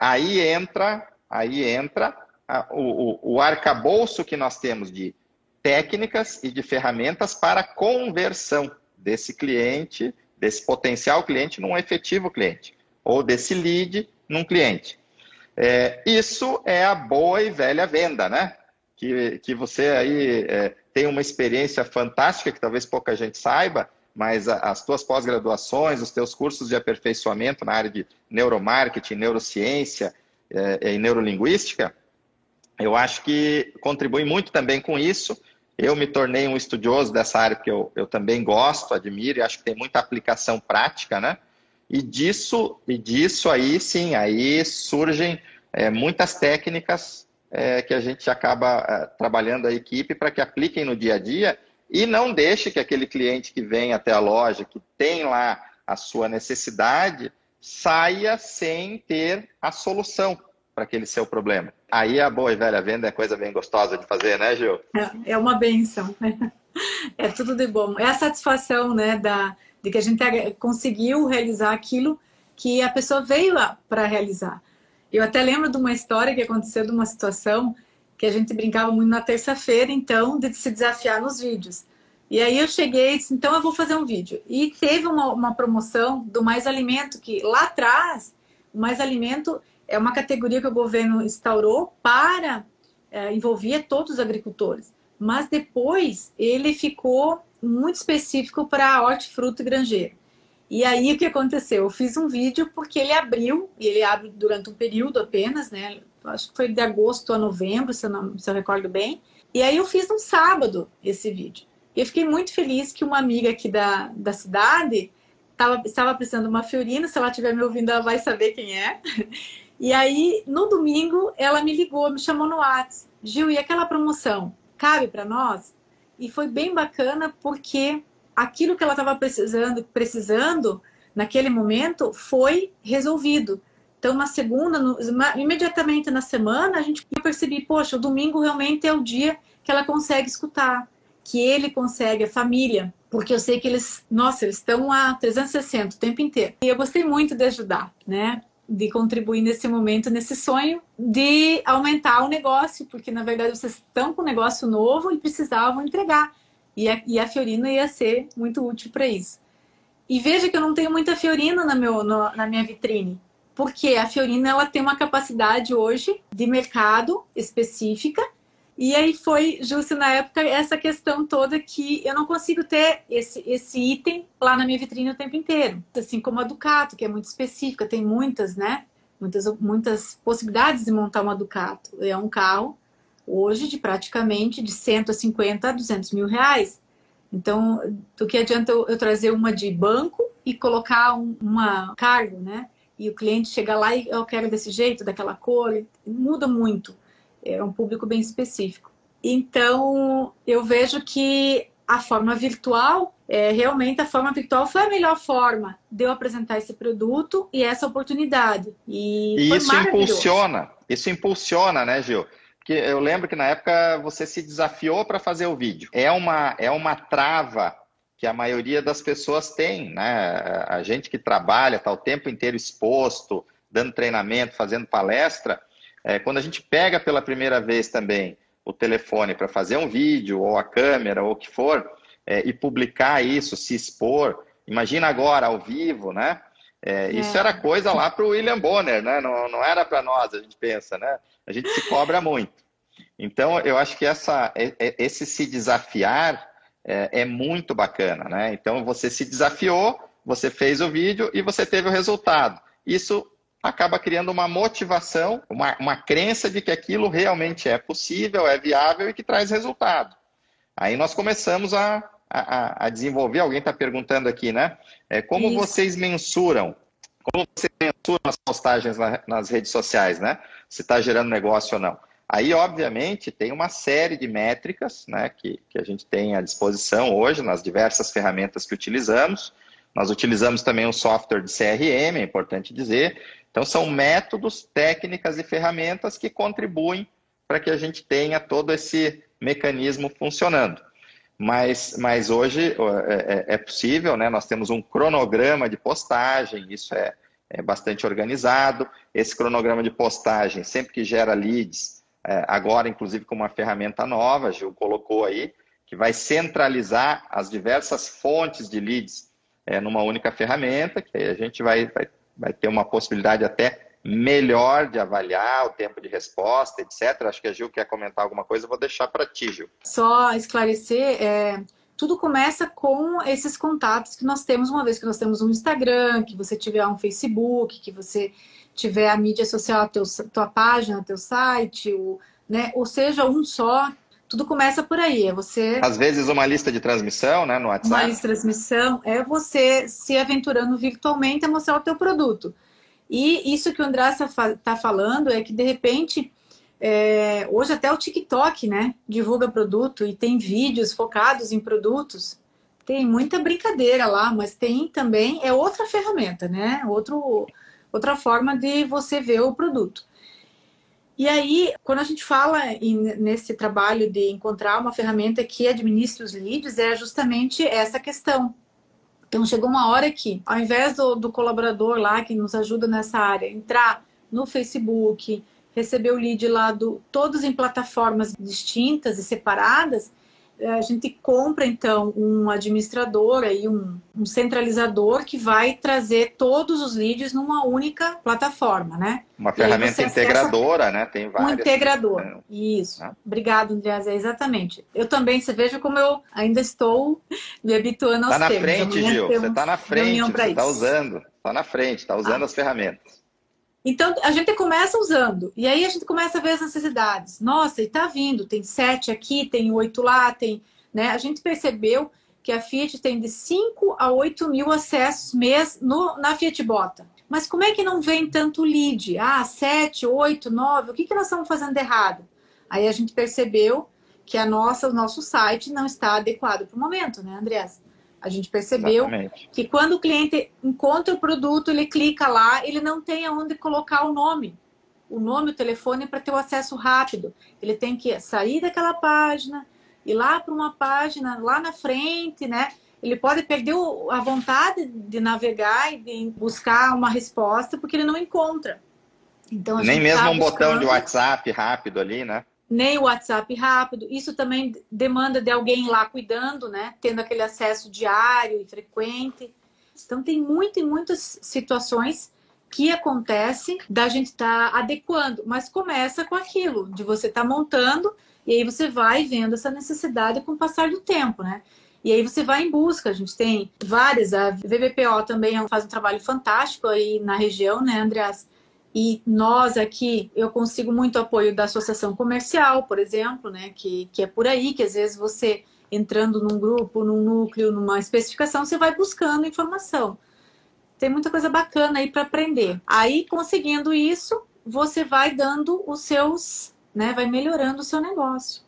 Aí entra, aí entra a, o, o, arcabouço que nós temos de técnicas e de ferramentas para conversão desse cliente, desse potencial cliente num efetivo cliente, ou desse lead num cliente. É, isso é a boa e velha venda, né? Que, que você aí é, tem uma experiência fantástica, que talvez pouca gente saiba, mas as tuas pós-graduações, os teus cursos de aperfeiçoamento na área de neuromarketing, neurociência é, e neurolinguística, eu acho que contribui muito também com isso. Eu me tornei um estudioso dessa área que eu, eu também gosto, admiro e acho que tem muita aplicação prática, né? E disso, e disso aí, sim, aí surgem é, muitas técnicas é, que a gente acaba é, trabalhando a equipe para que apliquem no dia a dia e não deixe que aquele cliente que vem até a loja, que tem lá a sua necessidade, saia sem ter a solução para aquele seu problema. Aí a boa e velha venda é coisa bem gostosa de fazer, né, Gil? É, é uma benção. [LAUGHS] É tudo de bom. É a satisfação, né, da, de que a gente conseguiu realizar aquilo que a pessoa veio para realizar. Eu até lembro de uma história que aconteceu de uma situação que a gente brincava muito na terça-feira, então, de se desafiar nos vídeos. E aí eu cheguei e disse, então eu vou fazer um vídeo. E teve uma, uma promoção do Mais Alimento, que lá atrás, o Mais Alimento é uma categoria que o governo instaurou para é, envolver todos os agricultores. Mas depois ele ficou muito específico para hortifruti e granjeiro. E aí o que aconteceu? Eu fiz um vídeo porque ele abriu, e ele abre durante um período apenas, né? Acho que foi de agosto a novembro, se eu, não, se eu recordo bem. E aí eu fiz um sábado esse vídeo. E eu fiquei muito feliz que uma amiga aqui da, da cidade tava, estava precisando de uma Fiorina. Se ela estiver me ouvindo, ela vai saber quem é. E aí, no domingo, ela me ligou, me chamou no WhatsApp. Gil, e aquela promoção? Cabe para nós? E foi bem bacana porque aquilo que ela estava precisando, precisando naquele momento foi resolvido. Então, na segunda, no, imediatamente na semana, a gente percebi, poxa, o domingo realmente é o dia que ela consegue escutar, que ele consegue, a família, porque eu sei que eles, nossa, eles estão a 360 o tempo inteiro. E eu gostei muito de ajudar, né? De contribuir nesse momento, nesse sonho de aumentar o negócio, porque na verdade vocês estão com um negócio novo e precisavam entregar. E a, e a Fiorina ia ser muito útil para isso. E veja que eu não tenho muita Fiorina na, meu, no, na minha vitrine, porque a Fiorina ela tem uma capacidade hoje de mercado específica e aí foi justo na época essa questão toda que eu não consigo ter esse, esse item lá na minha vitrine o tempo inteiro. Assim como a Ducato, que é muito específica, tem muitas, né? Muitas, muitas possibilidades de montar uma Ducato. É um carro hoje de praticamente de 150 a 200 mil reais. Então, do que adianta eu, eu trazer uma de banco e colocar um, uma cargo, né? E o cliente chega lá e eu quero desse jeito, daquela cor, muda muito é um público bem específico. Então, eu vejo que a forma virtual, é, realmente a forma virtual foi a melhor forma de eu apresentar esse produto e essa oportunidade. E, e isso impulsiona, isso impulsiona, né, Gil? Porque eu lembro que na época você se desafiou para fazer o vídeo. É uma, é uma trava que a maioria das pessoas tem, né? A gente que trabalha, está o tempo inteiro exposto, dando treinamento, fazendo palestra, é, quando a gente pega pela primeira vez também o telefone para fazer um vídeo, ou a câmera, ou o que for, é, e publicar isso, se expor, imagina agora ao vivo, né? É, é. isso era coisa lá para o William Bonner, né? Não, não era para nós, a gente pensa, né? A gente se cobra muito. Então, eu acho que essa, esse se desafiar é, é muito bacana, né? Então, você se desafiou, você fez o vídeo e você teve o resultado. Isso acaba criando uma motivação, uma, uma crença de que aquilo realmente é possível, é viável e que traz resultado. Aí nós começamos a, a, a desenvolver, alguém está perguntando aqui, né? É, como Isso. vocês mensuram? Como vocês mensuram as postagens na, nas redes sociais, né? Se está gerando negócio ou não. Aí, obviamente, tem uma série de métricas né, que, que a gente tem à disposição hoje nas diversas ferramentas que utilizamos. Nós utilizamos também um software de CRM, é importante dizer, então, são métodos, técnicas e ferramentas que contribuem para que a gente tenha todo esse mecanismo funcionando. Mas, mas hoje é, é, é possível, né? nós temos um cronograma de postagem, isso é, é bastante organizado. Esse cronograma de postagem, sempre que gera leads, é, agora inclusive com uma ferramenta nova, Gil colocou aí, que vai centralizar as diversas fontes de leads é, numa única ferramenta, que aí a gente vai, vai, vai ter uma possibilidade até melhor de avaliar o tempo de resposta, etc. Acho que a Gil quer comentar alguma coisa, vou deixar para ti, Gil. Só esclarecer, é, tudo começa com esses contatos que nós temos, uma vez que nós temos um Instagram, que você tiver um Facebook, que você tiver a mídia social, a teu, tua página, teu site, o, né, ou seja, um só, tudo começa por aí. É você. Às vezes uma lista de transmissão, né, no WhatsApp. Uma lista de transmissão é você se aventurando virtualmente a mostrar o teu produto. E isso que o André está falando é que de repente é, hoje até o TikTok, né, divulga produto e tem vídeos focados em produtos. Tem muita brincadeira lá, mas tem também é outra ferramenta, né? Outro, outra forma de você ver o produto. E aí, quando a gente fala em, nesse trabalho de encontrar uma ferramenta que administre os leads, é justamente essa questão. Então, chegou uma hora que, ao invés do, do colaborador lá que nos ajuda nessa área, entrar no Facebook, receber o lead lá do todos em plataformas distintas e separadas, a gente compra então um administrador aí um, um, centralizador que vai trazer todos os leads numa única plataforma, né? Uma ferramenta integradora, né? Tem várias. Um integrador. Né? Isso. Ah. Obrigado, Andreas. É exatamente. Eu também, você veja como eu ainda estou me habituando aos tá na termos. Frente, Gil. Você está na frente, você está usando. Está na frente, está usando ah. as ferramentas. Então, a gente começa usando, e aí a gente começa a ver as necessidades. Nossa, e tá vindo, tem sete aqui, tem oito lá, tem. Né? A gente percebeu que a Fiat tem de 5 a 8 mil acessos mês no, na Fiat Bota. Mas como é que não vem tanto lead? Ah, 7, 8, 9, o que, que nós estamos fazendo de errado? Aí a gente percebeu que a nossa, o nosso site não está adequado para o momento, né, Andrés? A gente percebeu Exatamente. que quando o cliente encontra o produto, ele clica lá, ele não tem aonde colocar o nome. O nome, o telefone para ter o acesso rápido. Ele tem que sair daquela página, ir lá para uma página lá na frente, né? Ele pode perder a vontade de navegar e de buscar uma resposta porque ele não encontra. Então, Nem mesmo tá um buscando... botão de WhatsApp rápido ali, né? Nem o WhatsApp rápido. Isso também demanda de alguém lá cuidando, né? Tendo aquele acesso diário e frequente. Então tem muitas e muitas situações que acontece da gente estar tá adequando, mas começa com aquilo de você estar tá montando e aí você vai vendo essa necessidade com o passar do tempo, né? E aí você vai em busca. A gente tem várias. A VBPO também faz um trabalho fantástico aí na região, né, Andreas? E nós aqui, eu consigo muito apoio da associação comercial, por exemplo, né, que, que é por aí, que às vezes você entrando num grupo, num núcleo, numa especificação, você vai buscando informação. Tem muita coisa bacana aí para aprender. Aí, conseguindo isso, você vai dando os seus, né, vai melhorando o seu negócio.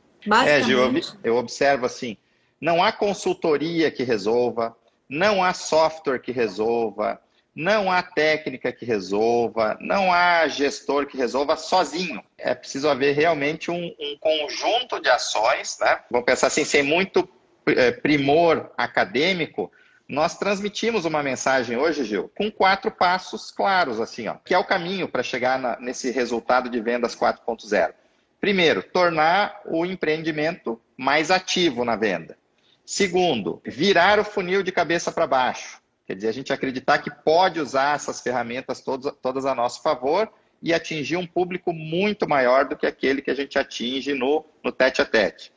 É, Gil, eu observo assim, não há consultoria que resolva, não há software que resolva, não há técnica que resolva, não há gestor que resolva sozinho. É preciso haver realmente um, um conjunto de ações, né? Vamos pensar assim, sem muito é, primor acadêmico, nós transmitimos uma mensagem hoje, Gil, com quatro passos claros, assim, ó, que é o caminho para chegar na, nesse resultado de vendas 4.0. Primeiro, tornar o empreendimento mais ativo na venda. Segundo, virar o funil de cabeça para baixo. Quer dizer, a gente acreditar que pode usar essas ferramentas todas, todas a nosso favor e atingir um público muito maior do que aquele que a gente atinge no, no tete a tete.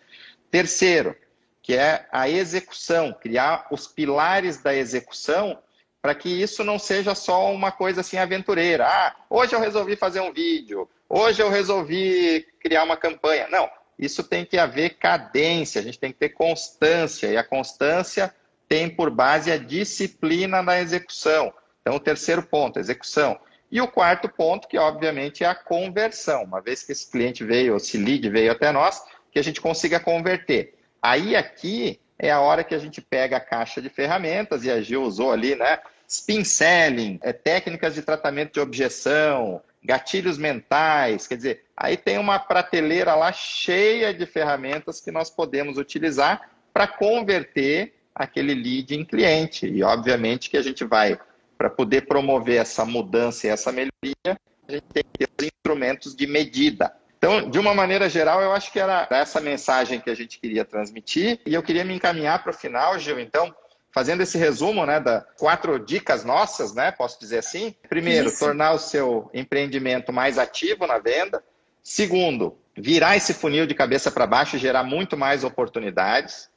Terceiro, que é a execução, criar os pilares da execução para que isso não seja só uma coisa assim aventureira. Ah, hoje eu resolvi fazer um vídeo, hoje eu resolvi criar uma campanha. Não, isso tem que haver cadência, a gente tem que ter constância, e a constância tem por base a disciplina na execução. Então, o terceiro ponto, execução. E o quarto ponto, que obviamente é a conversão. Uma vez que esse cliente veio, esse lead veio até nós, que a gente consiga converter. Aí aqui é a hora que a gente pega a caixa de ferramentas, e a Gil usou ali, né? Spin selling, é, técnicas de tratamento de objeção, gatilhos mentais, quer dizer, aí tem uma prateleira lá cheia de ferramentas que nós podemos utilizar para converter aquele lead em cliente. E, obviamente, que a gente vai, para poder promover essa mudança e essa melhoria, a gente tem que ter os instrumentos de medida. Então, de uma maneira geral, eu acho que era essa mensagem que a gente queria transmitir. E eu queria me encaminhar para o final, Gil, então, fazendo esse resumo, né, das quatro dicas nossas, né, posso dizer assim. Primeiro, Isso. tornar o seu empreendimento mais ativo na venda. Segundo, virar esse funil de cabeça para baixo e gerar muito mais oportunidades.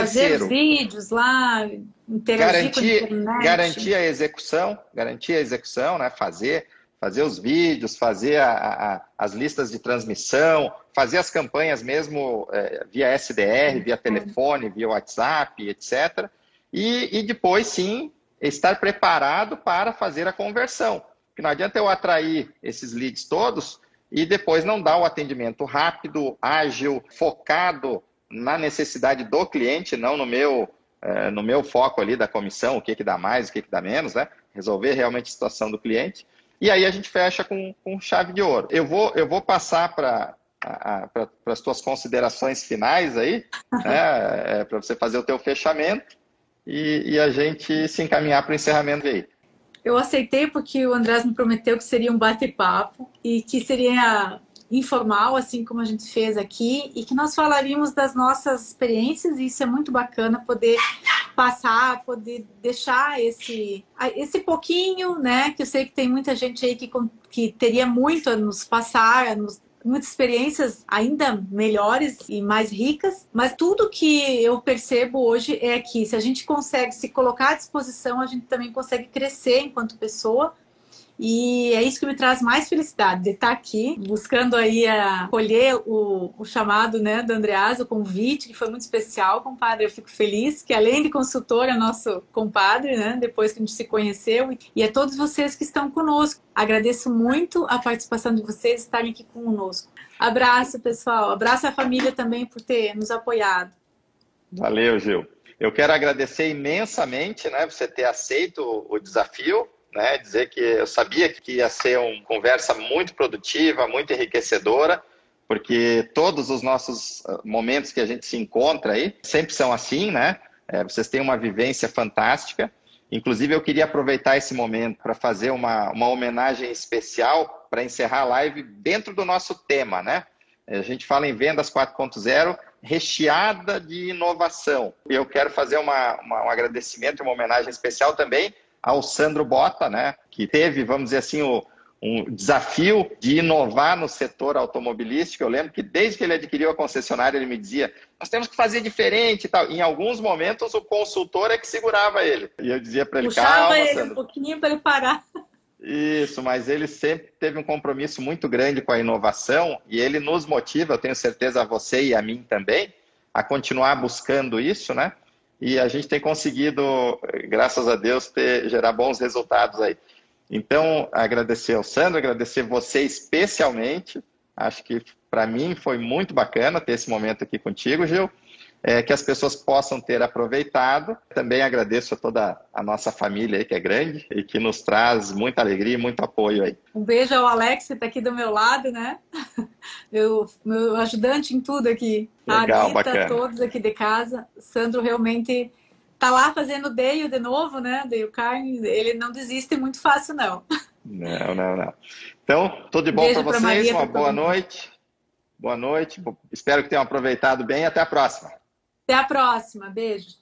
Terceiro, Fazer vídeos lá, interagir garantir, com garantir a execução, garantir a execução, né, fazer fazer os vídeos, fazer a, a, as listas de transmissão, fazer as campanhas mesmo é, via SDR, via telefone, via WhatsApp, etc. E, e depois, sim, estar preparado para fazer a conversão. Porque não adianta eu atrair esses leads todos e depois não dar o atendimento rápido, ágil, focado na necessidade do cliente, não no meu, é, no meu foco ali da comissão, o que, que dá mais, o que, que dá menos, né? Resolver realmente a situação do cliente. E aí a gente fecha com, com chave de ouro. Eu vou, eu vou passar para para as tuas considerações finais aí, né, é, para você fazer o teu fechamento e, e a gente se encaminhar para o encerramento aí. Eu aceitei porque o Andrés me prometeu que seria um bate-papo e que seria informal, assim como a gente fez aqui, e que nós falaríamos das nossas experiências, e isso é muito bacana poder passar, poder deixar esse, esse pouquinho, né? Que eu sei que tem muita gente aí que, que teria muito a nos passar, a nos muitas experiências ainda melhores e mais ricas, mas tudo que eu percebo hoje é que se a gente consegue se colocar à disposição, a gente também consegue crescer enquanto pessoa e é isso que me traz mais felicidade, de estar aqui, buscando aí a colher o, o chamado né, do Andreas, o convite, que foi muito especial, compadre. Eu fico feliz que, além de consultor, é nosso compadre, né? Depois que a gente se conheceu. E a todos vocês que estão conosco. Agradeço muito a participação de vocês estarem aqui conosco. Abraço, pessoal. Abraço à família também por ter nos apoiado. Valeu, Gil. Eu quero agradecer imensamente, né, você ter aceito o desafio né? Dizer que eu sabia que ia ser uma conversa muito produtiva, muito enriquecedora, porque todos os nossos ah, momentos que a gente se encontra aí sempre são assim, né? É, vocês têm uma vivência fantástica. Inclusive, eu queria aproveitar esse momento para fazer uma, uma homenagem especial para encerrar a live dentro do nosso tema, né? A gente fala em vendas 4.0 recheada de inovação. E eu quero fazer uma, uma, um agradecimento, uma homenagem especial também ao Sandro Bota, né, que teve, vamos dizer assim, o, um desafio de inovar no setor automobilístico. Eu lembro que desde que ele adquiriu a concessionária, ele me dizia: nós temos que fazer diferente e tal. Em alguns momentos, o consultor é que segurava ele. E eu dizia para ele: Puxava calma, ele Sandro. um pouquinho para ele parar. Isso, mas ele sempre teve um compromisso muito grande com a inovação e ele nos motiva, eu tenho certeza a você e a mim também, a continuar buscando isso, né? E a gente tem conseguido, graças a Deus, ter, gerar bons resultados aí. Então, agradecer ao Sandro, agradecer você especialmente. Acho que para mim foi muito bacana ter esse momento aqui contigo, Gil é, que as pessoas possam ter aproveitado. Também agradeço a toda a nossa família aí, que é grande e que nos traz muita alegria e muito apoio aí. Um beijo ao Alex, que está aqui do meu lado, né? [LAUGHS] Meu, meu ajudante em tudo aqui. Legal, a bacana. todos aqui de casa. Sandro realmente tá lá fazendo Deio de novo, né? Deio Carne. Ele não desiste muito fácil, não. Não, não, não. Então, tudo de bom para vocês. Maria, Uma boa noite. Boa noite. Espero que tenham aproveitado bem. Até a próxima. Até a próxima. Beijo.